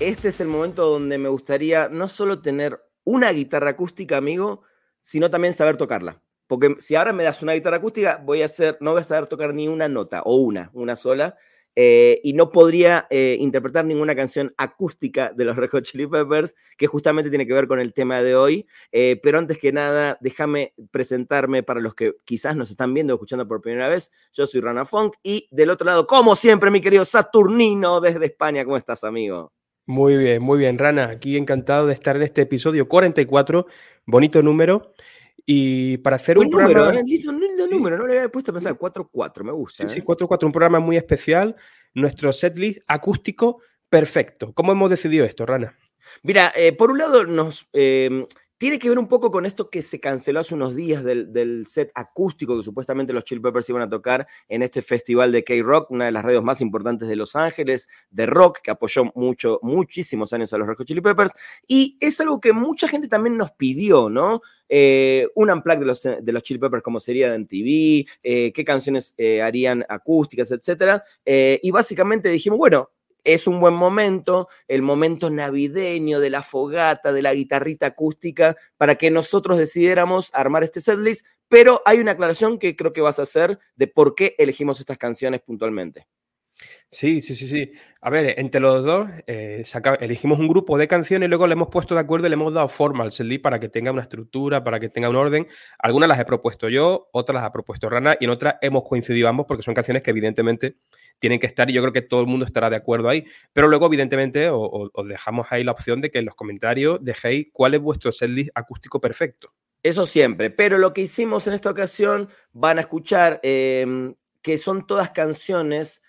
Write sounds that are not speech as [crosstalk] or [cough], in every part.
este es el momento donde me gustaría no solo tener una guitarra acústica, amigo, sino también saber tocarla. Porque si ahora me das una guitarra acústica, voy a no voy a saber tocar ni una nota, o una, una sola, eh, y no podría eh, interpretar ninguna canción acústica de los [laughs] Red Hot Chili Peppers, que justamente tiene que ver con el tema de hoy. Eh, pero antes que nada, déjame presentarme para los que quizás nos están viendo o escuchando por primera vez. Yo soy Rana Funk y del otro lado, como siempre, mi querido Saturnino desde España. ¿Cómo estás, amigo? Muy bien, muy bien, Rana. Aquí encantado de estar en este episodio 44, bonito número. Y para hacer un programa... ¿eh? Lindo, número, no le había puesto a pensar 4-4, me gusta. Sí, sí, 4-4, ¿eh? un programa muy especial. Nuestro setlist acústico perfecto. ¿Cómo hemos decidido esto, Rana? Mira, eh, por un lado nos tiene que ver un poco con esto que se canceló hace unos días del, set acústico que supuestamente los Chill Peppers iban a tocar en este festival de K-Rock, una de las radios más importantes de Los Ángeles, de rock, que apoyó mucho, muchísimos años a los Red Chili Peppers. Y es algo que mucha gente también nos pidió, ¿no? Eh, un unplug de los, de los Chili Peppers como sería de MTV, eh, qué canciones eh, harían acústicas, etc. y básicamente dijimos, bueno, es un buen momento, el momento navideño de la fogata, de la guitarrita acústica, para que nosotros decidiéramos armar este setlist, pero hay una aclaración que creo que vas a hacer de por qué elegimos estas canciones puntualmente. Sí, sí, sí, sí. A ver, entre los dos eh, elegimos un grupo de canciones y luego le hemos puesto de acuerdo y le hemos dado forma al setlist para que tenga una estructura, para que tenga un orden. Algunas las he propuesto yo, otras las ha propuesto Rana y en otras hemos coincidido ambos porque son canciones que evidentemente tienen que estar y yo creo que todo el mundo estará de acuerdo ahí. Pero luego, evidentemente, os, dejamos ahí la opción de que en los comentarios dejéis cuál es vuestro setlist acústico perfecto. Eso siempre, pero lo que hicimos en esta ocasión van a escuchar em, que son todas canciones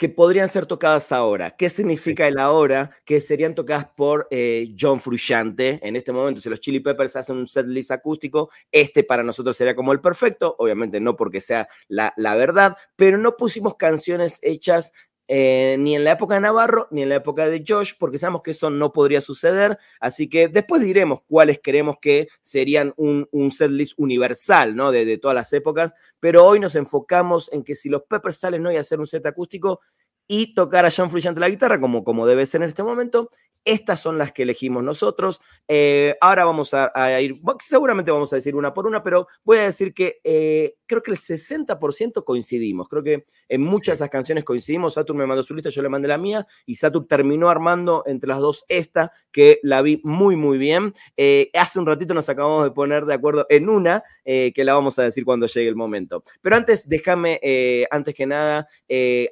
que podrían ser tocadas ahora. ¿Qué significa el ahora? Que serían tocadas por eh, John Frusciante. En este momento, si los Chili Peppers hacen un set list acústico, este para nosotros sería como el perfecto. Obviamente no porque sea la, la verdad, pero no pusimos canciones hechas eh, ni en la época de Navarro, ni en la época de Josh, porque sabemos que eso no podría suceder. Así que después diremos cuáles creemos que serían un, un setlist universal, ¿no? De, de, todas las épocas. Pero hoy nos enfocamos en que si los Peppers salen hoy a hacer un set acústico y tocar a John Frusciante la guitarra, como, como debe ser en este momento, estas son las que elegimos nosotros. Eh, ahora vamos a, ir, seguramente vamos a decir una por una, pero voy a decir que eh, creo que el 60% coincidimos. Creo que en muchas de esas canciones coincidimos. Satur me mandó su lista, yo le mandé la mía y Satur terminó armando entre las dos esta, que la vi muy, muy bien. Eh, hace un ratito nos acabamos de poner de acuerdo en una, que la vamos a decir cuando llegue el momento. Pero antes, déjame, antes que nada,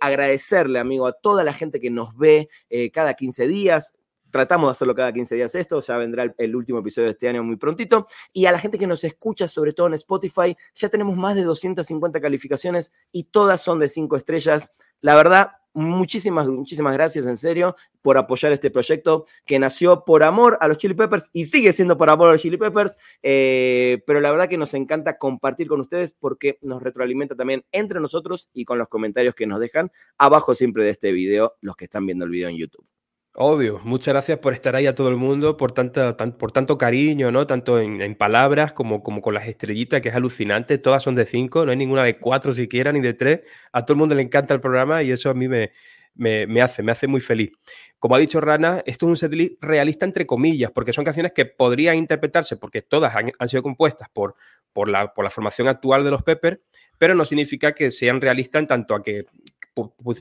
agradecerle, amigo, a toda la gente que nos ve cada 15 días Tratamos de hacerlo cada 15 días esto, ya vendrá el, último episodio de este año muy prontito. Y a la gente que nos escucha, sobre todo en Spotify, ya tenemos más de 250 calificaciones y todas son de 5 estrellas. La verdad, muchísimas, muchísimas gracias en serio por apoyar este proyecto que nació por amor a los Chili Peppers y sigue siendo por amor a los Chili Peppers, eh, pero la verdad que nos encanta compartir con ustedes porque nos retroalimenta también entre nosotros y con los comentarios que nos dejan abajo siempre de este video, los que están viendo el video en YouTube. Obvio, muchas gracias por estar ahí a todo el mundo, por, tanta, por tanto cariño, ¿no? Tanto en, palabras como, con las estrellitas, que es alucinante. Todas son de cinco, no hay ninguna de cuatro siquiera, ni de tres. A todo el mundo le encanta el programa y eso a mí me, hace, me hace muy feliz. Como ha dicho Rana, esto es un setlist realista entre comillas, porque son canciones que podrían interpretarse, porque todas han, sido compuestas por, la, por la formación actual de los Pepper, pero no significa que sean realistas en tanto a que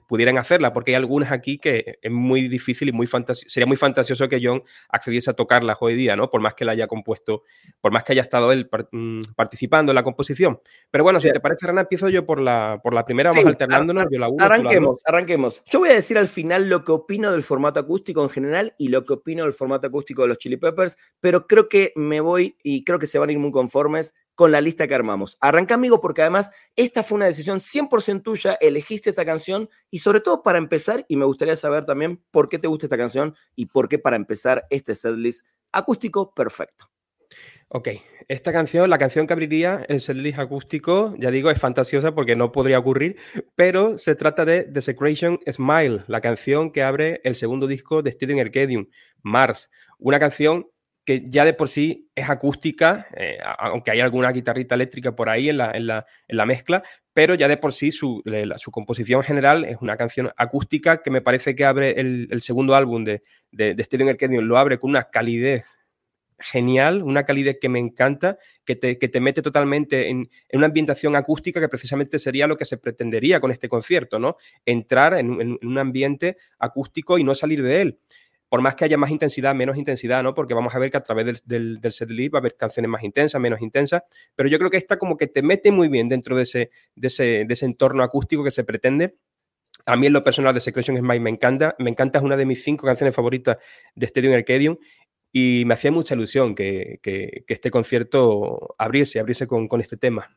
pudieran hacerla, porque hay algunas aquí que es muy difícil y muy sería muy fantasioso que John accediese a tocarlas hoy día, ¿no? Por más que la haya compuesto, por más que haya estado él mm, participando en la composición. Pero bueno, si te parece, Rana, empiezo yo por la, por la primera, vamos alternándonos. Yo la arranquemos, arranquemos. Yo voy a decir al final lo que opino del formato acústico en general y lo que opino del formato acústico de los Chili Peppers, pero creo que me voy y creo que se van a ir muy conformes con la lista que armamos. Arranca, amigo, porque además esta fue una decisión 100% tuya, elegiste esta canción y sobre todo para empezar, y me gustaría saber también por qué te gusta esta canción y por qué para empezar este setlist acústico perfecto. Ok, esta canción, la canción que abriría el setlist acústico, ya digo, es fantasiosa porque no podría ocurrir, pero se trata de Desecration Smile, la canción que abre el segundo disco de Steven Arcadium, Mars, una canción que ya de por sí es acústica, eh, aunque hay alguna guitarrita eléctrica por ahí en la, en la, mezcla, pero ya de por sí su, su, composición general es una canción acústica que me parece que abre el, segundo álbum de, de, de Arcadium, lo abre con una calidez genial, una calidez que me encanta, que te, que te mete totalmente en, una ambientación acústica que precisamente sería lo que se pretendería con este concierto, ¿no? Entrar en, un ambiente acústico y no salir de él. Por más que haya más intensidad, menos intensidad, ¿no? Porque vamos a ver que a través del, del, del setlist va a haber canciones más intensas, menos intensas, pero yo creo que esta como que te mete muy bien dentro de ese, de ese, de ese entorno acústico que se pretende a mí en lo personal de Secretion Smile me encanta. Me encanta, es una de mis cinco canciones favoritas de Stadium Arcadium. Y me hacía mucha ilusión que, este concierto abriese, abriese con, este tema.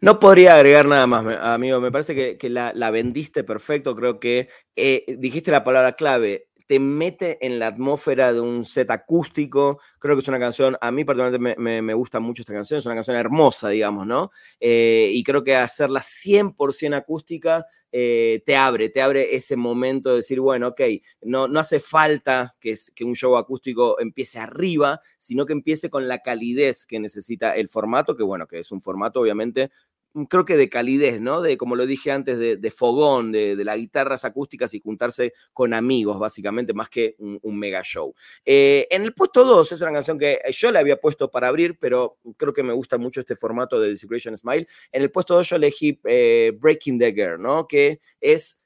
No podría agregar nada más, amigo. Me parece que, la, vendiste perfecto. Creo que eh, dijiste la palabra clave te mete en la atmósfera de un set acústico. Creo que es una canción, a mí particularmente me, gusta mucho esta canción, es una canción hermosa, digamos, ¿no? Eh, y creo que hacerla 100% acústica eh, te abre, te abre ese momento de decir, bueno, ok, no, no hace falta que, que un show acústico empiece arriba, sino que empiece con la calidez que necesita el formato, que bueno, que es un formato obviamente creo que de calidez, ¿no? De, como lo dije antes, de, fogón, de, las guitarras acústicas y juntarse con amigos, básicamente, más que un, mega show. Eh, en el puesto 2 es una canción que yo le había puesto para abrir, pero creo que me gusta mucho este formato de Desecration Smile. En el puesto 2 yo elegí eh, Breaking the Girl, ¿no? Que es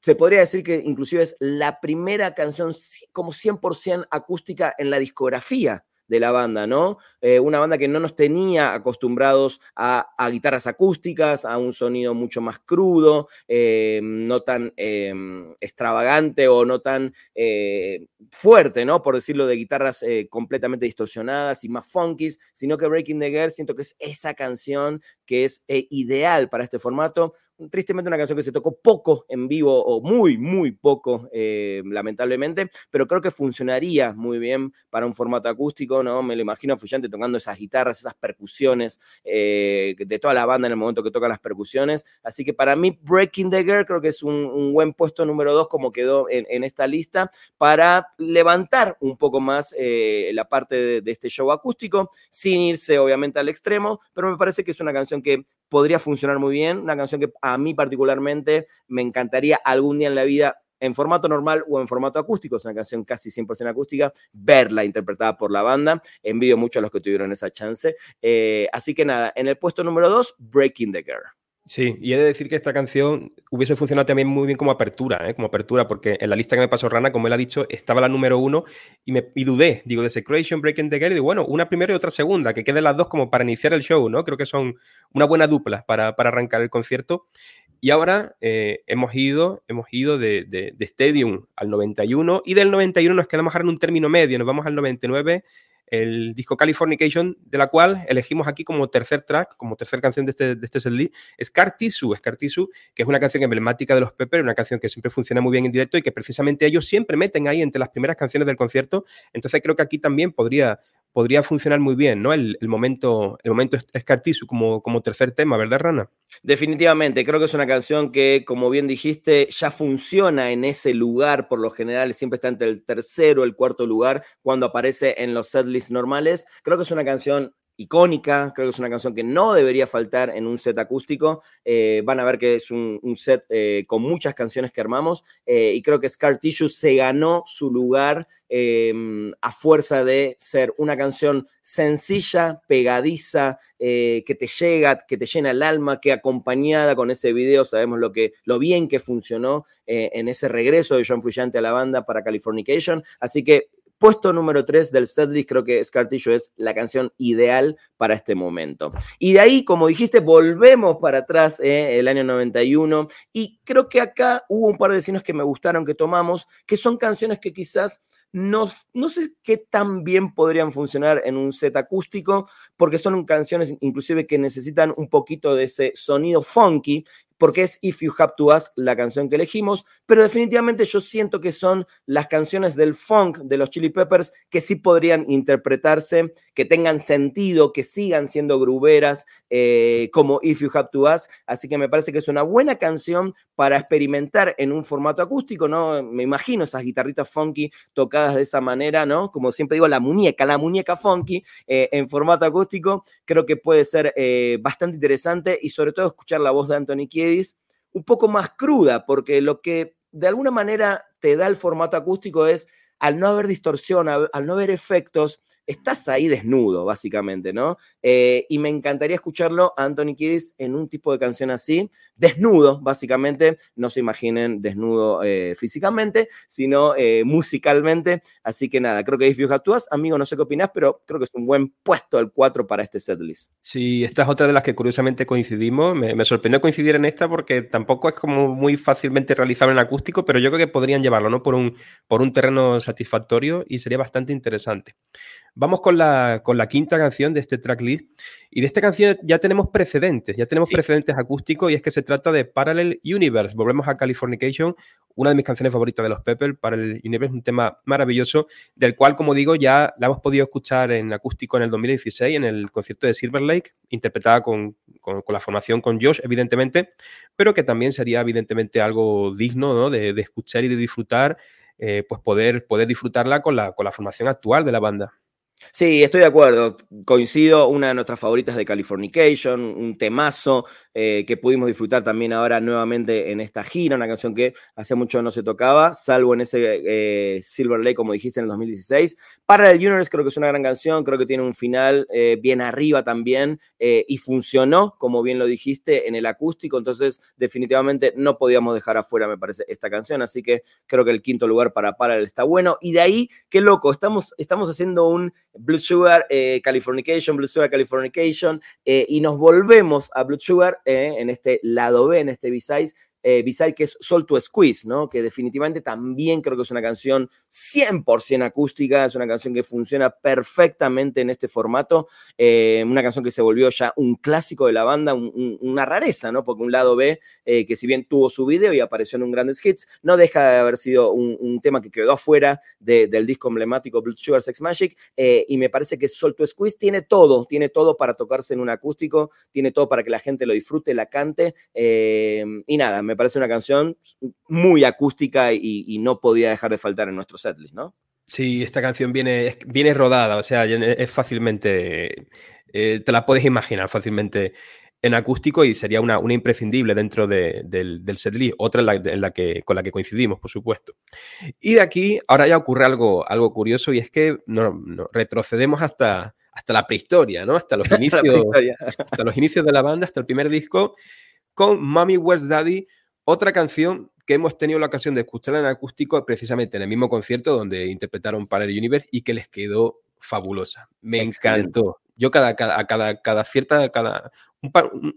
se podría decir que inclusive es la primera canción como 100% acústica en la discografía de la banda, ¿no? Eh, una banda que no nos tenía acostumbrados a, guitarras acústicas, a un sonido mucho más crudo, eh, no tan eh, extravagante o no tan fuerte, ¿no? Por decirlo, de guitarras completamente distorsionadas y más funkies, sino que Breaking the Girl siento que es esa canción que es ideal para este formato tristemente una canción que se tocó poco en vivo o muy, muy poco, eh, lamentablemente, pero creo que funcionaría muy bien para un formato acústico, ¿no? Me lo imagino a tocando esas guitarras, esas percusiones eh, de toda la banda en el momento que toca las percusiones. Así que para mí, Breaking the Girl creo que es un, buen puesto número dos, como quedó en, esta lista, para levantar un poco más eh, la parte de este show acústico, sin irse obviamente al extremo, pero me parece que es una canción que podría funcionar muy bien, una canción que a mí particularmente me encantaría algún día en la vida en formato normal o en formato acústico, es una canción casi 100% acústica, verla interpretada por la banda. Envidio mucho a los que tuvieron esa chance. Eh, así que nada, en el puesto número 2, Breaking the Girl. Sí, y he de decir que esta canción hubiese funcionado también muy bien como apertura, ¿eh? como apertura, porque en la lista que me pasó Rana, como él ha dicho, estaba la número uno y me dudé, digo, de Secretion, Breaking the Girl, y bueno, una primera y otra segunda, que queden las dos como para iniciar el show, ¿no? Creo que son una buena dupla para, arrancar el concierto. Y ahora eh, hemos ido, hemos ido de, de, de, Stadium al 91 y del 91 nos quedamos ahora en un término medio, nos vamos al 99 el disco Californication, de la cual elegimos aquí como tercer track, como tercer canción de este, de este setlist, Scar Tissue, Scar Tissue, que es una canción emblemática de los Pepper, una canción que siempre funciona muy bien en directo y que precisamente ellos siempre meten ahí entre las primeras canciones del concierto. Entonces creo que aquí también podría, podría funcionar muy bien, ¿no? El, momento, el momento como, como tercer tema, ¿verdad, Rana? Definitivamente, creo que es una canción que, como bien dijiste, ya funciona en ese lugar, por lo general siempre está entre el tercero, el cuarto lugar, cuando aparece en los setlists normales. Creo que es una canción icónica, creo que es una canción que no debería faltar en un set acústico. Eh, van a ver que es un, set eh, con muchas canciones que armamos eh, y creo que Scar Tissue se ganó su lugar em, a fuerza de ser una canción sencilla, pegadiza, que te llega, que te llena el alma, que acompañada con ese video sabemos lo, que, lo bien que funcionó en ese regreso de John Frusciante a la banda para Californication. Así que Puesto número 3 del setlist, creo que Scartillo es la canción ideal para este momento. Y de ahí, como dijiste, volvemos para atrás, eh, el año 91, y creo que acá hubo un par de escenas que me gustaron, que tomamos, que son canciones que quizás no, no, sé qué tan bien podrían funcionar en un set acústico, porque son canciones inclusive que necesitan un poquito de ese sonido funky, porque es If You Have to Ask la canción que elegimos, pero definitivamente yo siento que son las canciones del funk de los Chili Peppers que sí podrían interpretarse, que tengan sentido, que sigan siendo gruberas, eh, como If You Have to Ask, así que me parece que es una buena canción para experimentar en un formato acústico, ¿no? Me imagino esas guitarritas funky tocadas de esa manera, ¿no? Como siempre digo, la muñeca, la muñeca funky eh, en formato acústico, creo que puede ser eh, bastante interesante y sobre todo escuchar la voz de Anthony Kiedis un poco más cruda, porque lo que de alguna manera te da el formato acústico es, al no haber distorsión, al no haber efectos, estás ahí desnudo, básicamente, ¿no? Eh, y me encantaría escucharlo a Anthony Kiddis en un tipo de canción así, desnudo, básicamente, no se imaginen desnudo eh, físicamente, sino eh, musicalmente. Así que nada, creo que If You to amigo, no sé qué opinas, pero creo que es un buen puesto el 4 para este setlist. Sí, esta es otra de las que curiosamente coincidimos. Me, sorprendió coincidir en esta porque tampoco es como muy fácilmente realizable en acústico, pero yo creo que podrían llevarlo, ¿no? Por un, por un terreno satisfactorio y sería bastante interesante. Vamos con la, con la quinta canción de este tracklist. Y de esta canción ya tenemos precedentes, ya tenemos precedentes acústicos y es que se trata de Parallel Universe. Volvemos a Californication, una de mis canciones favoritas de los Pepper, Parallel Universe, un tema maravilloso, del cual, como digo, ya la hemos podido escuchar en acústico en el 2016, en el concierto de Silver Lake, interpretada con, la formación con Josh, evidentemente, pero que también sería, evidentemente, algo digno de, escuchar y de disfrutar, eh, pues poder, poder disfrutarla con la, con la formación actual de la banda. Sí, estoy de acuerdo. Coincido, una de nuestras favoritas de Californication, un temazo eh, que pudimos disfrutar también ahora nuevamente en esta gira, una canción que hace mucho no se tocaba, salvo en ese eh, Silver Lake, como dijiste, en el 2016. Para el Universe creo que es una gran canción, creo que tiene un final eh, bien arriba también y funcionó, como bien lo dijiste, en el acústico, entonces definitivamente no podíamos dejar afuera, me parece, esta canción, así que creo que el quinto lugar para Parallel está bueno. Y de ahí, qué loco, estamos, estamos haciendo un Blue Sugar eh, Californication, Blue Sugar Californication, eh, y nos volvemos a Blue Sugar eh, en este lado B, en este B-Size, eh, que es Sol to Squeeze, ¿no? Que definitivamente también creo que es una canción 100% acústica, es una canción que funciona perfectamente en este formato, eh, una canción que se volvió ya un clásico de la banda, una rareza, ¿no? Porque un lado B, eh, que si bien tuvo su video y apareció en un Grandes Hits, no deja de haber sido un, tema que quedó afuera del disco emblemático Blood Sugar Sex Magic, eh, y me parece que Sol to Squeeze tiene todo, tiene todo para tocarse en un acústico, tiene todo para que la gente lo disfrute, la cante, y nada, me parece una canción muy acústica y, no podía dejar de faltar en nuestro setlist, ¿no? Sí, esta canción viene, viene rodada, o sea, es fácilmente, eh, te la puedes imaginar fácilmente en acústico y sería una, una imprescindible dentro del, del setlist, otra en la, que, con la que coincidimos, por supuesto. Y de aquí, ahora ya ocurre algo, algo curioso y es que no, retrocedemos hasta, hasta la prehistoria, ¿no? Hasta los, [laughs] inicios, hasta los inicios de la banda, hasta el primer disco, con Mommy Where's Daddy, otra canción que hemos tenido la ocasión de escuchar en acústico precisamente en el mismo concierto donde interpretaron para el Universe y que les quedó fabulosa. Me encantó. Yo cada, cada, cada, cada cierta, cada,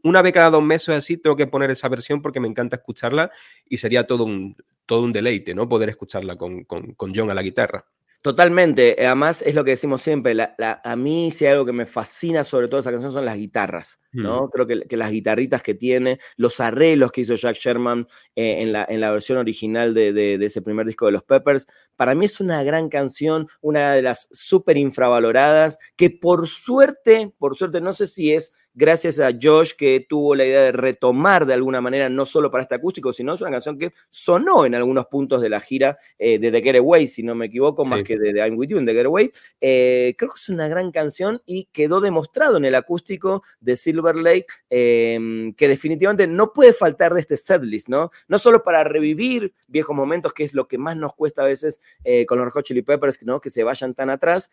una vez cada dos meses así tengo que poner esa versión porque me encanta escucharla y sería todo un, todo un deleite, ¿no? Poder escucharla con, con, con John a la guitarra. Totalmente. Además, es lo que decimos siempre. a mí, si hay algo que me fascina sobre todo esa canción son las guitarras, ¿no? Mm. Creo que, las guitarritas que tiene, los arreglos que hizo Jack Sherman eh, en, la, en, la, versión original de, de, ese primer disco de los Peppers, para mí es una gran canción, una de las súper infravaloradas, que por suerte, por suerte, no sé si es gracias a Josh que tuvo la idea de retomar de alguna manera, no solo para este acústico, sino es una canción que sonó en algunos puntos de la gira eh, de The Getaway, si no me equivoco, más que de, I'm With You en The Getaway. Eh, creo que es una gran canción y quedó demostrado en el acústico de Silver Lake em, que definitivamente no puede faltar de este setlist, ¿no? No solo para revivir viejos momentos, que es lo que más nos cuesta a veces eh, con los Hot Chili Peppers, ¿no? que se vayan tan atrás,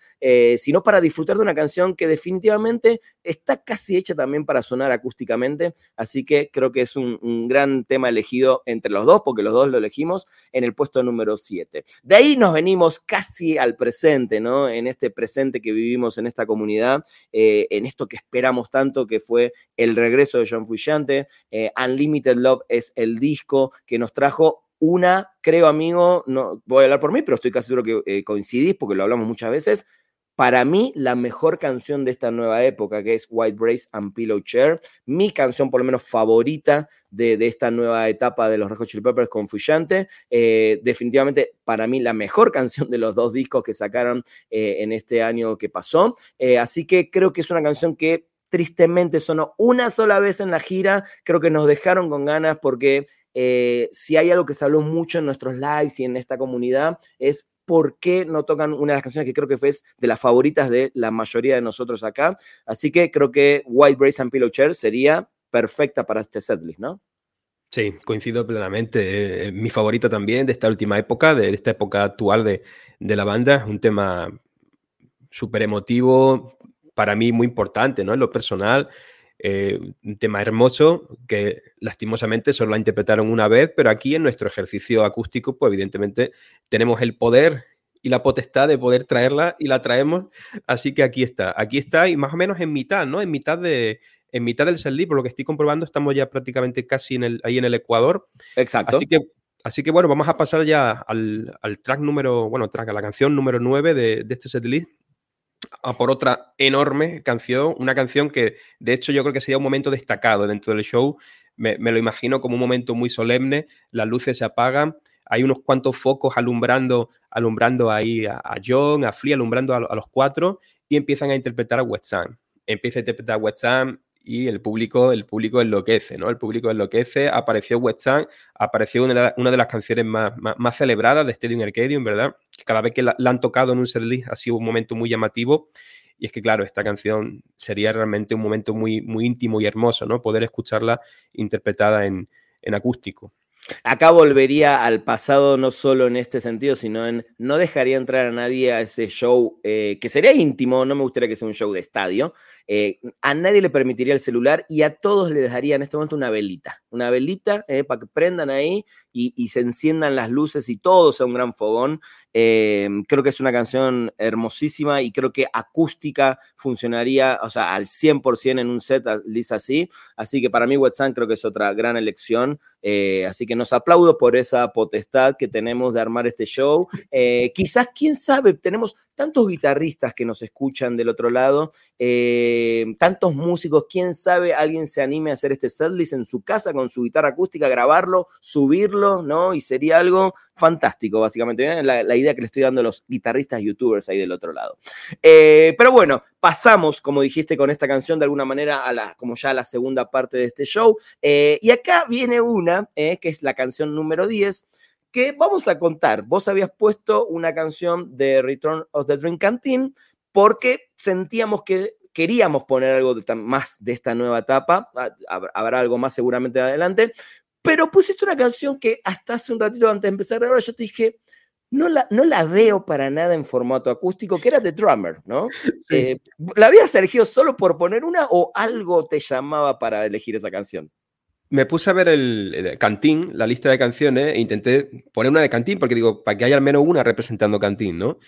sino para disfrutar de una canción que definitivamente está casi hecha también para sonar acústicamente, así que creo que es un, gran tema elegido entre los dos, porque los dos lo elegimos en el puesto número 7. De ahí nos venimos casi al presente, ¿no? En este presente que vivimos en esta comunidad, eh, en esto que esperamos tanto, que fue el regreso de John Fuyante. Eh, Unlimited Love es el disco que nos trajo una, creo amigo, no voy a hablar por mí, pero estoy casi seguro que eh, coincidís porque lo hablamos muchas veces, para mí la mejor canción de esta nueva época, que es White Brace and Pillow Chair, mi canción por lo menos favorita de, esta nueva etapa de los Red Hot Chili Peppers con Fuyante. Eh, definitivamente para mí la mejor [laughs] canción de los dos discos que sacaron eh, en este año que pasó. Eh, así que creo que es una canción que tristemente sonó una sola vez en la gira, creo que nos dejaron con ganas porque si hay algo que se habló mucho en nuestros lives y en esta comunidad es por qué no tocan una de las canciones que creo que fue de las favoritas de la mayoría de nosotros acá. Así que creo que White Brace and Pillow Chair sería perfecta para este setlist, ¿no? Sí, coincido plenamente. Eh, mi favorita también de esta última época, de esta época actual de, la banda. Es un tema súper emotivo, para mí muy importante, ¿no? En lo personal. Eh, un tema hermoso que lastimosamente solo la interpretaron una vez, pero aquí en nuestro ejercicio acústico, pues evidentemente tenemos el poder y la potestad de poder traerla y la traemos. Así que aquí está, aquí está y más o menos en mitad, ¿no? En mitad de, en mitad del setlist, por lo que estoy comprobando, estamos ya prácticamente casi en el, ahí en el Ecuador. Exacto. Así que, así que bueno, vamos a pasar ya al, track número, bueno, track, a la canción número 9 de, de este setlist, a por otra enorme canción, una canción que de hecho yo creo que sería un momento destacado dentro del show. Me, lo imagino como un momento muy solemne, las luces se apagan, hay unos cuantos focos alumbrando, alumbrando ahí a, John, a Flea, alumbrando a, los cuatro y empiezan a interpretar a Wet Sam. Empieza a interpretar a Wet Sam y el público, el público enloquece, ¿no? El público enloquece. Apareció Wet Sam, apareció una de, las canciones más, más, celebradas de Stadium Arcadium, ¿verdad? Cada vez que la, han tocado en un setlist ha sido un momento muy llamativo. Y es que, claro, esta canción sería realmente un momento muy, muy íntimo y hermoso, ¿no? Poder escucharla interpretada en, en acústico. Acá volvería al pasado no solo en este sentido, sino en no dejaría entrar a nadie a ese show eh, que sería íntimo, no me gustaría que sea un show de estadio, eh, a nadie le permitiría el celular y a todos les daría en este momento una velita, una velita eh, para que prendan ahí y, se enciendan las luces y todo sea un gran fogón. Eh, creo que es una canción hermosísima y creo que acústica funcionaría, o sea, al 100% en un set lisa así. Así que para mí Wet creo que es otra gran elección. así que nos aplaudo por esa potestad que tenemos de armar este show. quizás, quién sabe, tenemos tantos guitarristas que nos escuchan del otro lado. Eh, tantos músicos, quién sabe, alguien se anime a hacer este setlist en su casa con su guitarra acústica, grabarlo, subirlo, ¿no? Y sería algo fantástico, básicamente. La, la, idea que le estoy dando a los guitarristas youtubers ahí del otro lado. Eh, pero bueno, pasamos, como dijiste, con esta canción de alguna manera a la, como ya a la segunda parte de este show. Eh, y acá viene una, que es la canción número 10 que vamos a contar. Vos habías puesto una canción de Return of the Dream Canteen porque sentíamos que queríamos poner algo más de esta nueva etapa, habrá algo más seguramente adelante, pero pusiste una canción que hasta hace un ratito antes de empezar a grabar yo te dije, no la, no la veo para nada en formato acústico, que era The Drummer, ¿no? Eh, ¿La habías elegido solo por poner una o algo te llamaba para elegir esa canción? Me puse a ver el, el, Cantín, la lista de canciones, e intenté poner una de Cantín, porque digo, para que haya al menos una representando Cantín, ¿no?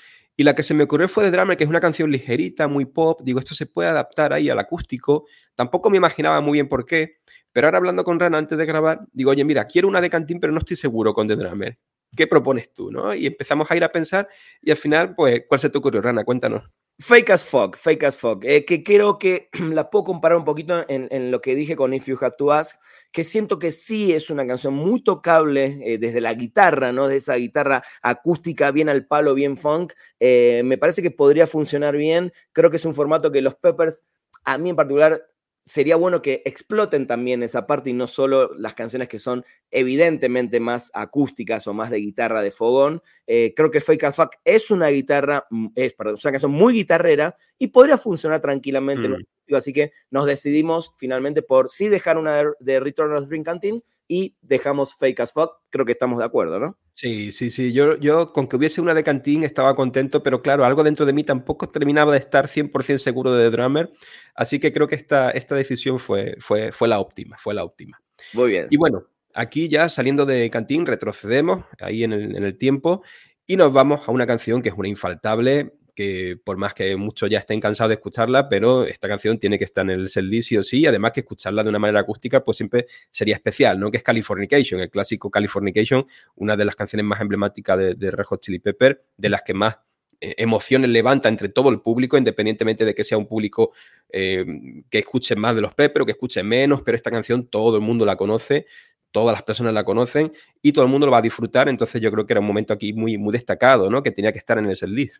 Y la que se me ocurrió fue de Drummer, que es una canción ligerita, muy pop. Digo, esto se puede adaptar ahí al acústico. Tampoco me imaginaba muy bien por qué. Pero ahora hablando con Rana antes de grabar, digo, oye, mira, quiero una de Cantín, pero no estoy seguro con The Drummer. ¿Qué propones tú? ¿no? Y empezamos a ir a pensar y al final, pues, ¿cuál se te ocurrió, Rana? Cuéntanos. Fake as fuck, fake as fuck. Eh, que creo que [clears throat] la puedo comparar un poquito en, lo que dije con If You Had to Ask, que siento que sí es una canción muy tocable eh, desde la guitarra, ¿no? De esa guitarra acústica, bien al palo, bien funk. Eh, me parece que podría funcionar bien. Creo que es un formato que los Peppers, a mí en particular, sería bueno que exploten también esa parte y no solo las canciones que son evidentemente más acústicas o más de guitarra de fogón. Eh, creo que Fake as Fuck es una guitarra, mm, es, perdón, una canción muy guitarrera y podría funcionar tranquilamente. Mm. Así que nos decidimos finalmente por sí dejar una de, Return of Dream Canteen y dejamos Fake as Fuck. Creo que estamos de acuerdo, ¿no? Sí, sí, sí. Yo, yo con que hubiese una de Cantín estaba contento, pero claro, algo dentro de mí tampoco terminaba de estar 100% seguro de The Drummer. Así que creo que esta, esta decisión fue, fue, fue la óptima, fue la óptima. Muy bien. Y bueno, aquí ya saliendo de Cantín, retrocedemos ahí en el, en el tiempo y nos vamos a una canción que es una infaltable que por más que muchos ya estén cansados de escucharla, pero esta canción tiene que estar en el setlist sí o sí, además que escucharla de una manera acústica pues siempre sería especial, ¿no? Que es Californication, el clásico Californication, una de las canciones más emblemáticas de, de Red Hot Chili Pepper, de las que más eh, emociones levanta entre todo el público, independientemente de que sea un público eh, que escuche más de los Pepper o que escuche menos, pero esta canción todo el mundo la conoce, todas las personas la conocen y todo el mundo lo va a disfrutar, entonces yo creo que era un momento aquí muy, muy destacado, ¿no? Que tenía que estar en el setlist.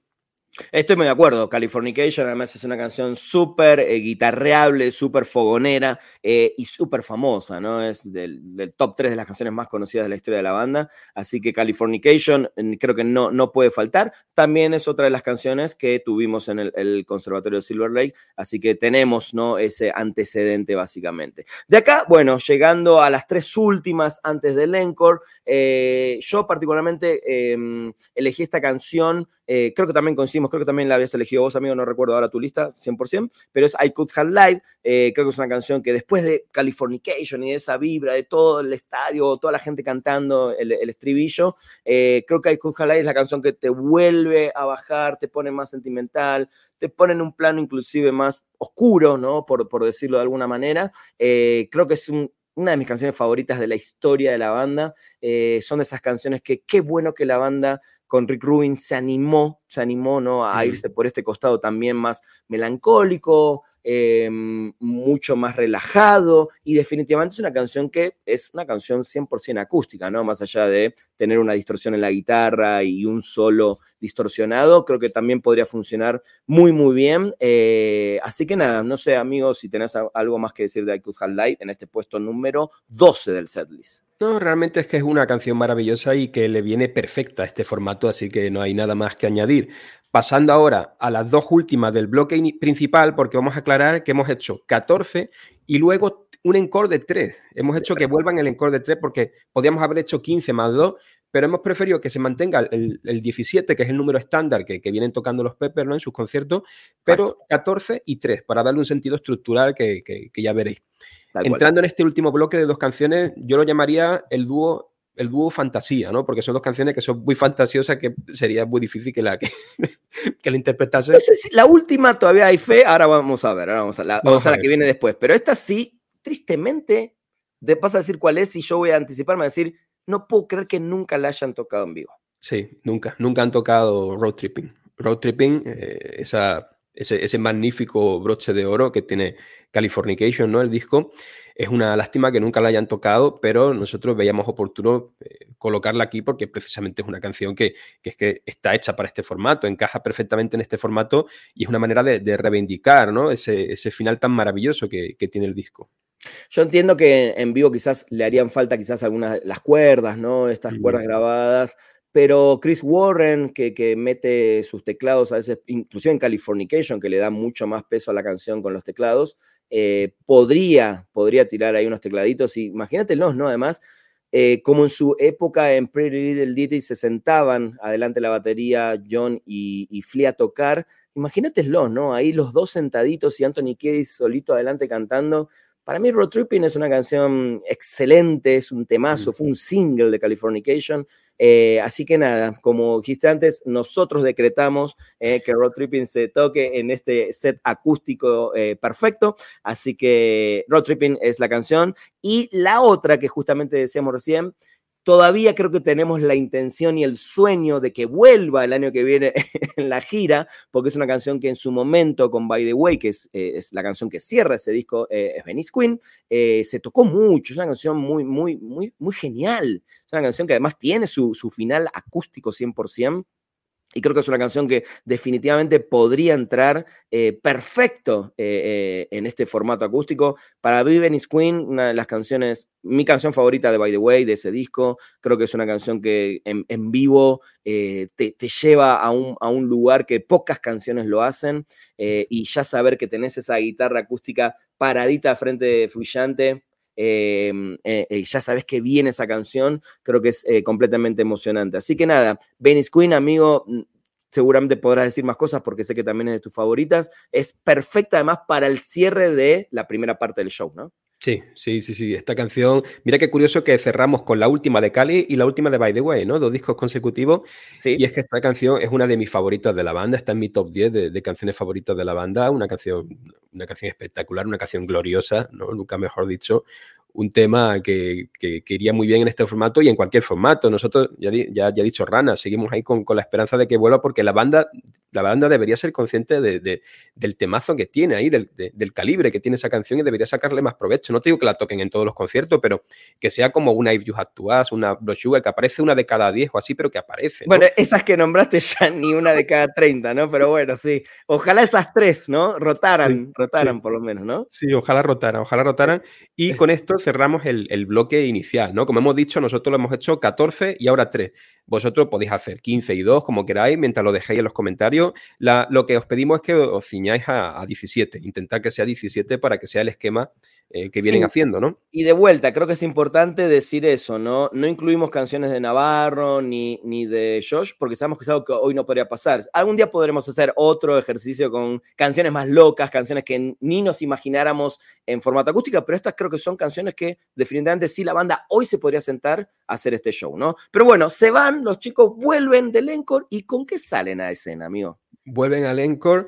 Estoy muy de acuerdo. Californication, además, es una canción súper eh, guitarreable, súper fogonera eh, y súper famosa, ¿no? Es del, top 3 de las canciones más conocidas de la historia de la banda. Así que Californication creo que no, no puede faltar. También es otra de las canciones que tuvimos en el, Conservatorio de Silver Lake. Así que tenemos, ¿no? Ese antecedente, básicamente. De acá, bueno, llegando a las tres últimas antes del encore, eh, yo particularmente em, elegí esta canción eh, creo que también creo que también la habías elegido vos, amigo, no recuerdo ahora tu lista 100%, pero es I Could Have Lied. Eh, creo que es una canción que después de Californication y de esa vibra de todo el estadio, toda la gente cantando el, estribillo, eh, creo que I Could Have Lied es la canción que te vuelve a bajar, te pone más sentimental, te pone en un plano inclusive más oscuro, ¿no? Por, por decirlo de alguna manera. creo que es una de mis canciones favoritas de la historia de la banda. son de esas canciones que qué bueno que la banda con Rick Rubin se animó, se animó ¿no? a irse por este costado también más melancólico, em, mucho más relajado y definitivamente es una canción que es una canción 100% acústica, ¿no? Más allá de tener una distorsión en la guitarra y un solo distorsionado, creo que también podría funcionar muy, muy bien. Eh, así que nada, no sé, amigos, si tenés algo más que decir de I Could Light en este puesto número 12 del setlist. No, realmente es que es una canción maravillosa y que le viene perfecta a este formato, así que no hay nada más que añadir. Pasando ahora a las dos últimas del bloque principal, porque vamos a aclarar que hemos hecho 14 y luego un encore de 3. Hemos hecho que vuelvan el encore de 3 porque podíamos haber hecho 15 más 2, pero hemos preferido que se mantenga el, 17, que es el número estándar que, vienen tocando los Peppers ¿no? en sus conciertos, pero 14 y 3, para darle un sentido estructural que ya veréis. Entrando en este último bloque de dos canciones, yo lo llamaría el dúo el dúo fantasía, ¿no? Porque son dos canciones que son muy fantasiosas que sería muy difícil que la, que, [laughs] la interpretase. la última todavía hay fe, ahora vamos a ver, ahora vamos a, la, vamos a, la que viene después. Pero esta sí, tristemente, de, vas a decir cuál es y yo voy a anticiparme a decir, no puedo creer que nunca la hayan tocado en vivo. Sí, nunca, nunca han tocado Road Tripping. Road Tripping, eh, esa ese, magnífico broche de oro que tiene Californication, ¿no? El disco. Es una lástima que nunca la hayan tocado, pero nosotros veíamos oportuno eh, colocarla aquí porque precisamente es una canción que, es que está hecha para este formato, encaja perfectamente en este formato y es una manera de, reivindicar ¿no? ese, final tan maravilloso que, tiene el disco. Yo entiendo que en vivo quizás le harían falta quizás algunas las cuerdas, ¿no? Estas cuerdas grabadas, pero Chris Warren, que, mete sus teclados a veces, inclusive en Californication, que le da mucho más peso a la canción con los teclados, eh, podría, podría tirar ahí unos tecladitos. Y imagínatelos, ¿no? Además, eh, como en su época en Pretty Little Ditty se sentaban adelante la batería John y, y Flea a tocar, imagínatelos, ¿no? Ahí los dos sentaditos y Anthony Kiedis solito adelante cantando. Para mí, Road Tripping es una canción excelente, es un temazo, fue un single de Californication. Eh, así que nada, como dijiste antes, nosotros decretamos eh, que Road Tripping se toque en este set acústico eh, perfecto. Así que Road Tripping es la canción. Y la otra que justamente decíamos recién, Todavía creo que tenemos la intención y el sueño de que vuelva el año que viene [laughs] en la gira, porque es una canción que en su momento con By the Way, que es, eh, la canción que cierra ese disco, eh, es Venice Queen, eh, se tocó mucho, es una canción muy, muy, muy, muy genial. Es una canción que además tiene su, su final acústico 100%. Y creo que es una canción que definitivamente podría entrar eh, perfecto eh, eh, en este formato acústico. Para Viven is Queen, una de las canciones, mi canción favorita de By the Way, de ese disco, creo que es una canción que en, vivo te, lleva a un, a un, lugar que pocas canciones lo hacen. y ya saber que tenés esa guitarra acústica paradita frente Fluyante eh, eh, ya sabes que viene esa canción, creo que es eh, completamente emocionante. Así que nada, Venice Queen, amigo, mm, seguramente podrás decir más cosas porque sé que también es de tus favoritas. Es perfecta además para el cierre de la primera parte del show, ¿no? Sí, sí, sí, sí. Esta canción, mira qué curioso que cerramos con la última de Cali y la última de By the Way, ¿no? Dos discos consecutivos. Sí. Y es que esta canción es una de mis favoritas de la banda, está en mi top 10 de, canciones favoritas de la banda. Una canción, una canción espectacular, una canción gloriosa, ¿no? Nunca mejor dicho. un tema que, que, iría muy bien en este formato y en cualquier formato. Nosotros, ya, ya, ya he dicho Rana, seguimos ahí con, con, la esperanza de que vuelva porque la banda, la banda debería ser consciente de, de, del temazo que tiene ahí, del, del, calibre que tiene esa canción y debería sacarle más provecho. No te digo que la toquen en todos los conciertos, pero que sea como una If You Had To una brochure que aparece una de cada diez o así, pero que aparece. Bueno, esas que nombraste ya [laughs] ni una de cada treinta, ¿no? Pero bueno, sí. Ojalá esas tres, ¿no? Rotaran, rotaran por lo menos, ¿no? Sí, ojalá rotaran, ojalá rotaran. Y con esto cerramos el, bloque inicial, ¿no? Como hemos dicho, nosotros lo hemos hecho 14 y ahora 3. Vosotros podéis hacer 15 y 2, como queráis, mientras lo dejéis en los comentarios. Lo que os pedimos es que os ciñáis a, a 17, intentar que sea 17 para que sea el esquema eh, que vienen haciendo, ¿no? Y de vuelta, creo que es importante decir eso, ¿no? No incluimos canciones de Navarro ni, ni de Josh, porque sabemos que es algo que hoy no podría pasar. Algún día podremos hacer otro ejercicio con canciones más locas, canciones que ni nos imagináramos en formato acústica, pero estas creo que son canciones que definitivamente sí la banda hoy se podría sentar a hacer este show, ¿no? Pero bueno, se van, los chicos vuelven del Encore y ¿con qué salen a escena, amigo? Vuelven al Encore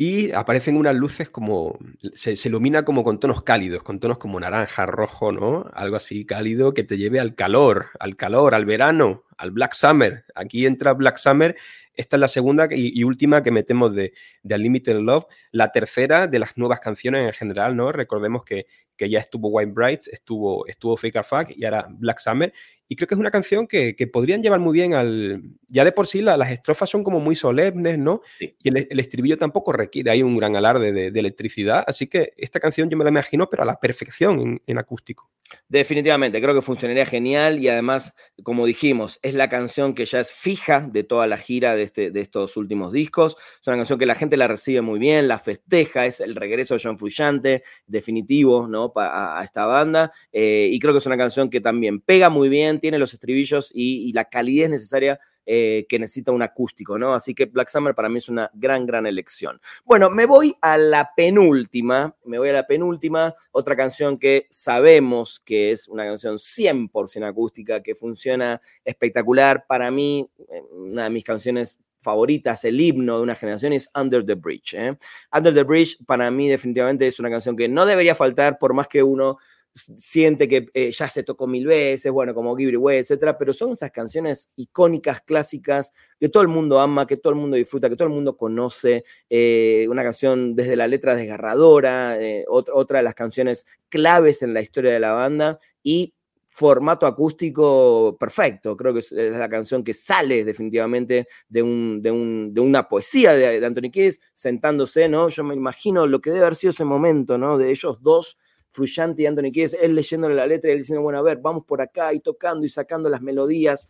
y aparecen unas luces como, se, ilumina como con tonos cálidos, con tonos como naranja, rojo, ¿no? Algo así cálido que te lleve al calor, al calor, al verano, al Black Summer. Aquí entra Black Summer. Esta es la segunda y, última que metemos de, de Unlimited Love. La tercera de las nuevas canciones en general, ¿no? Recordemos que, que ya estuvo White Brights, estuvo, estuvo Fake Fuck y ahora Black Summer. Y creo que es una canción que, podrían llevar muy bien al... Ya de por sí las estrofas son como muy solemnes, ¿no? Y el, estribillo tampoco requiere ahí un gran alarde de, electricidad. Así que esta canción yo me la imagino, pero a la perfección en, acústico. Definitivamente, creo que funcionaría genial y además, como dijimos, es la canción que ya es fija de toda la gira de, este, de estos últimos discos. Es una canción que la gente la recibe muy bien, la festeja, es el regreso de John Frusciante, definitivo, ¿no? a, esta banda. Eh, y creo que es una canción que también pega muy bien tiene los estribillos y, la calidez necesaria eh, que necesita un acústico, ¿no? Así que Black Summer para mí es una gran, gran elección. Bueno, me voy a la penúltima, me voy a la penúltima, otra canción que sabemos que es una canción 100% acústica, que funciona espectacular. Para mí, eh, una de mis canciones favoritas, el himno de una generación es Under the Bridge. ¿eh? Under the Bridge para mí definitivamente es una canción que no debería faltar por más que uno siente que eh, ya se tocó mil veces, bueno, como Give It Away, etcétera, pero son esas canciones icónicas, clásicas, que todo el mundo ama, que todo el mundo disfruta, que todo el mundo conoce. Eh, una canción desde la letra desgarradora, eh, otra, otra de las canciones claves en la historia de la banda y formato acústico perfecto. Creo que es, la canción que sale definitivamente de, un, de, un, de una poesía de, de Anthony Kiedis sentándose, ¿no? Yo me imagino lo que debe haber sido ese momento, ¿no? De ellos dos Frusciante y Anthony Kiedis, él leyéndole la letra y él diciendo, bueno, a ver, vamos por acá y tocando y sacando las melodías.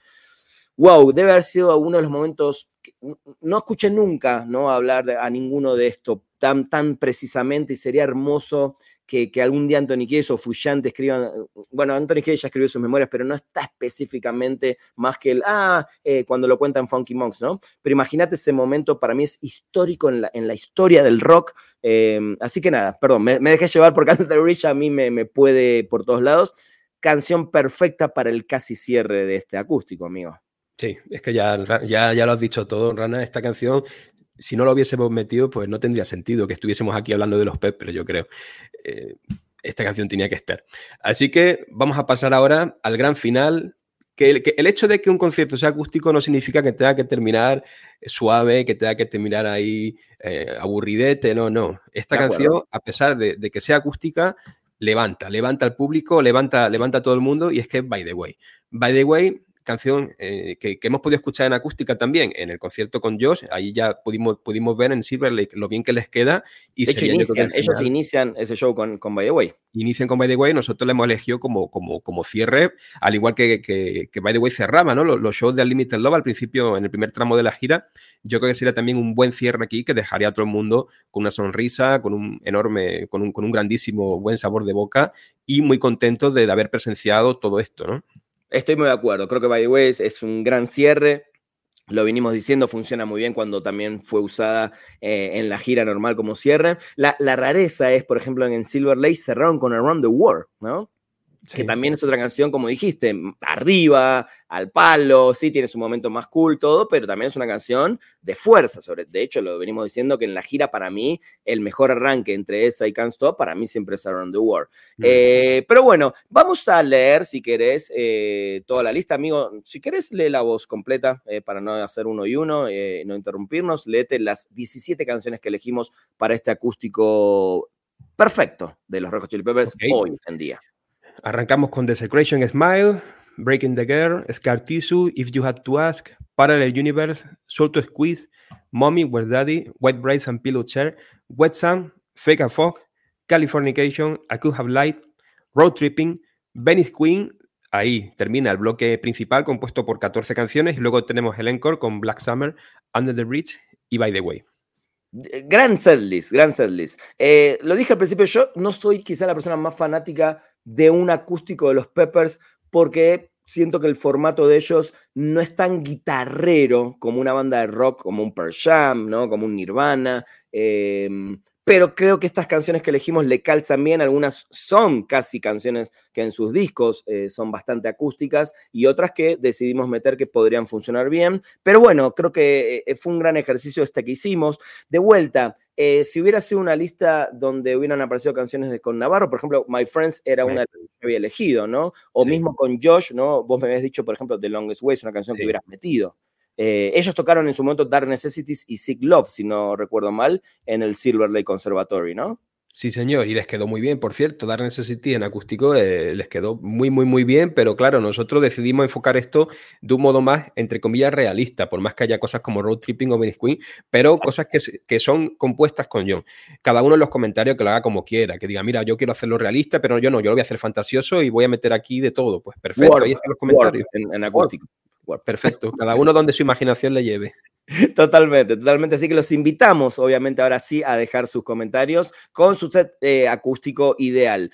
Wow, debe haber sido uno de los momentos, no escuché nunca ¿no? hablar a ninguno de esto tan, tan precisamente y sería hermoso que, algún día Anthony Kiedis o Fuyante escriban, bueno, Anthony Kiedis ya escribió sus memorias, pero no está específicamente más que el, ah, eh, cuando lo cuentan Funky Monks, ¿no? Pero imagínate ese momento, para mí es histórico en la, en la historia del rock. Em, así que nada, perdón, me, dejé llevar por [laughs] Anthony Rich, a mí me, me puede por todos lados. Canción perfecta para el casi cierre de este acústico, amigo. Sí, es que ya, ya, ya lo has dicho todo, Rana. Esta canción si no lo hubiésemos metido, pues no tendría sentido que estuviésemos aquí hablando de los Pep, pero yo creo. Eh, esta canción tenía que estar. Así que vamos a pasar ahora al gran final. Que el, hecho de que un concierto sea acústico no significa que tenga que terminar suave, que tenga que terminar ahí eh, aburridete, no, no. Esta canción, a pesar de, de, que sea acústica, levanta, levanta al público, levanta, levanta a todo el mundo y es que, by the way, by the way, canción eh, que, hemos podido escuchar en acústica también en el concierto con Josh. Ahí ya pudimos, pudimos ver en Silver Lake lo bien que les queda. Y de hecho, inician, ellos inician ese show con, con By the Way. Inician con By the Way, nosotros le hemos elegido como, como, como cierre, al igual que, que, que By the Way cerraba, ¿no? Los, shows de Unlimited Love al principio, en el primer tramo de la gira, yo creo que sería también un buen cierre aquí que dejaría a todo el mundo con una sonrisa, con un enorme, con un, con un grandísimo buen sabor de boca y muy contentos de haber presenciado todo esto, ¿no? Estoy muy de acuerdo. Creo que By the Way es un gran cierre. Lo vinimos diciendo, funciona muy bien cuando también fue usada eh, en la gira normal como cierre. La, rareza es, por ejemplo, en Silver Lake cerraron con Around the World, ¿no? Que también es otra canción, como dijiste, arriba, al palo, sí tiene su momento más cool, todo, pero también es una canción de fuerza. Sobre, de hecho, lo venimos diciendo que en la gira, para mí, el mejor arranque entre esa y Can't Stop, para mí siempre es Around the World. Mm. Eh, pero bueno, vamos a leer, si querés, eh, toda la lista. Amigo, si querés, lee la voz completa eh, para no hacer uno y uno, no interrumpirnos. Léete las 17 canciones que elegimos para este acústico perfecto de los Red Chili Peppers hoy en día. Arrancamos con Desecration Smile, Breaking the Girl, Scar Tissue, If You Had to Ask, Parallel Universe, Soul to Squeeze, Mommy, Where's Daddy, White Brides and Pillow Chair, Wet Sun, Fake a Fog, Californication, I Could Have Light, Road Tripping, Venice Queen, ahí termina el bloque principal compuesto por 14 canciones y luego tenemos el encore con Black Summer, Under the Bridge y By the Way. Gran setlist, gran setlist. Eh, lo dije al principio, yo no soy quizá la persona más fanática de un acústico de los Peppers porque siento que el formato de ellos no es tan guitarrero como una banda de rock, como un Pearl Jam, ¿no? como un Nirvana. Em, pero creo que estas canciones que elegimos le calzan bien, algunas son casi canciones que en sus discos eh, son bastante acústicas y otras que decidimos meter que podrían funcionar bien, pero bueno, creo que eh, fue un gran ejercicio este que hicimos. De vuelta, eh, si hubiera sido una lista donde hubieran aparecido canciones de, con Navarro, por ejemplo, My Friends era una que había elegido, ¿no? O mismo con Josh, ¿no? Vos me habías dicho, por ejemplo, The Longest Way es una canción que hubieras metido. Eh, ellos tocaron en su momento Dark Necessities y Sick Love, si no recuerdo mal, en el Silver Lake Conservatory, ¿no? Sí, señor, y les quedó muy bien, por cierto, Dark Necessity en acústico eh, les quedó muy, muy, muy bien, pero claro, nosotros decidimos enfocar esto de un modo más, entre comillas, realista, por más que haya cosas como Road Tripping o Venice Queen, pero cosas que, que, son compuestas con John. Cada uno en los comentarios que lo haga como quiera, que diga, mira, yo quiero hacerlo realista, pero yo no, yo lo voy a hacer fantasioso y voy a meter aquí de todo. Pues perfecto, ahí están los comentarios. en, acústico perfecto. Cada uno donde su imaginación le lleve. Totalmente, totalmente. Así que los invitamos, obviamente, ahora sí, a dejar sus comentarios con su set eh, acústico ideal.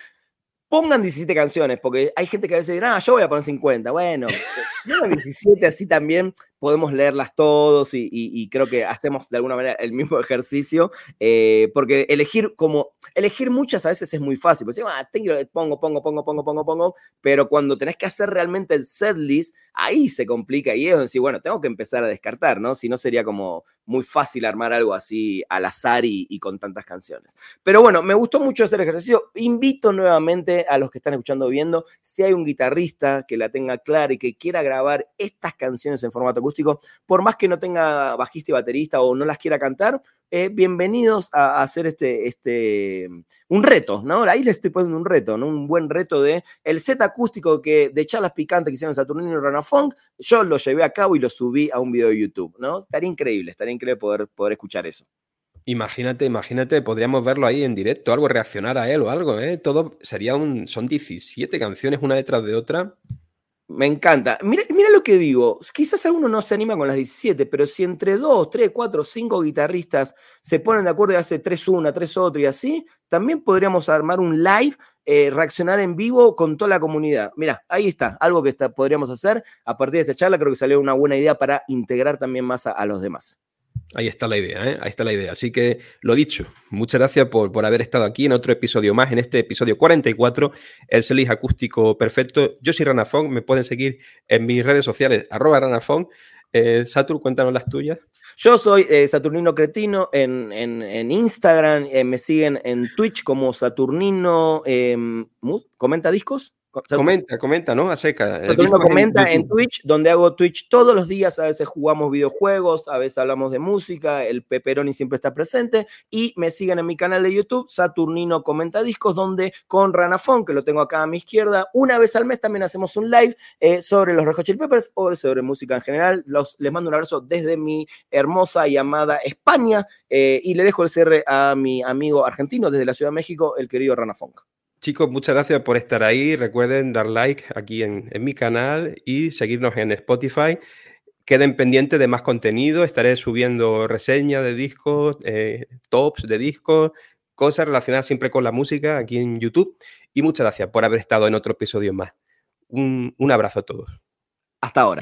Pongan 17 canciones, porque hay gente que a veces dirá, ah, yo voy a poner 50. Bueno, [laughs] 17 así también podemos leerlas todos y, creo que hacemos de alguna manera el mismo [laughs] ejercicio, eh, porque elegir como, elegir muchas a veces es muy fácil, pues ah, pongo, pongo, pongo, pongo, pongo, pongo, pero cuando tenés que hacer realmente el setlist, ahí se complica y es decir, bueno, tengo que empezar a descartar, ¿no? Si no sería como muy fácil armar algo así al azar y, con tantas canciones. Pero bueno, me gustó mucho hacer ejercicio, invito nuevamente a los que están escuchando viendo, si hay un guitarrista que la tenga clara y que quiera grabar estas canciones en formato acústico, por más que no tenga bajista y baterista o no las quiera cantar, eh, bienvenidos a, hacer este, este, un reto, ¿no? Ahí les estoy poniendo un reto, ¿no? Un buen reto de el set acústico que de charlas picantes que hicieron Saturnino y Ranafong, yo lo llevé a cabo y lo subí a un video de YouTube, ¿no? Estaría increíble, estaría increíble poder, poder escuchar eso. Imagínate, imagínate, podríamos verlo ahí en directo, algo, reaccionar a él o algo, ¿eh? Todo sería un. Son 17 canciones una detrás de otra. Me encanta. Mira, mira lo que digo. Quizás alguno no se anima con las 17, pero si entre 2, 3, 4, 5 guitarristas se ponen de acuerdo y hace 3 una, 3 otra y así, también podríamos armar un live, eh, reaccionar en vivo con toda la comunidad. Mira, ahí está, algo que podríamos hacer. A partir de esta charla creo que salió una buena idea para integrar también más a los demás. Ahí está la idea, ¿eh? ahí está la idea. Así que lo dicho, muchas gracias por, por, haber estado aquí en otro episodio más, en este episodio 44, el Celis Acústico Perfecto. Yo soy Ranafón, me pueden seguir en mis redes sociales, arroba Ranafón. Eh, Satur, cuéntanos las tuyas. Yo soy eh, Saturnino Cretino en, en, Instagram, eh, me siguen en Twitch como Saturnino, em, comenta discos. Comenta, comenta, ¿no? A seca. comenta en, Twitch, donde hago Twitch todos los días. A veces jugamos videojuegos, a veces hablamos de música. El Peperoni siempre está presente. Y me siguen en mi canal de YouTube, Saturnino Comenta Discos, donde con Ranafón, que lo tengo acá a mi izquierda, una vez al mes también hacemos un live eh, sobre los Red Hot Peppers o sobre música en general. Los, les mando un abrazo desde mi hermosa y amada España. Eh, y le dejo el cierre a mi amigo argentino desde la Ciudad de México, el querido Ranafón. Chicos, muchas gracias por estar ahí. Recuerden dar like aquí en, mi canal y seguirnos en Spotify. Queden pendientes de más contenido. Estaré subiendo reseñas de discos, eh, tops de discos, cosas relacionadas siempre con la música aquí en YouTube. Y muchas gracias por haber estado en otro episodio más. un abrazo a todos. Hasta ahora.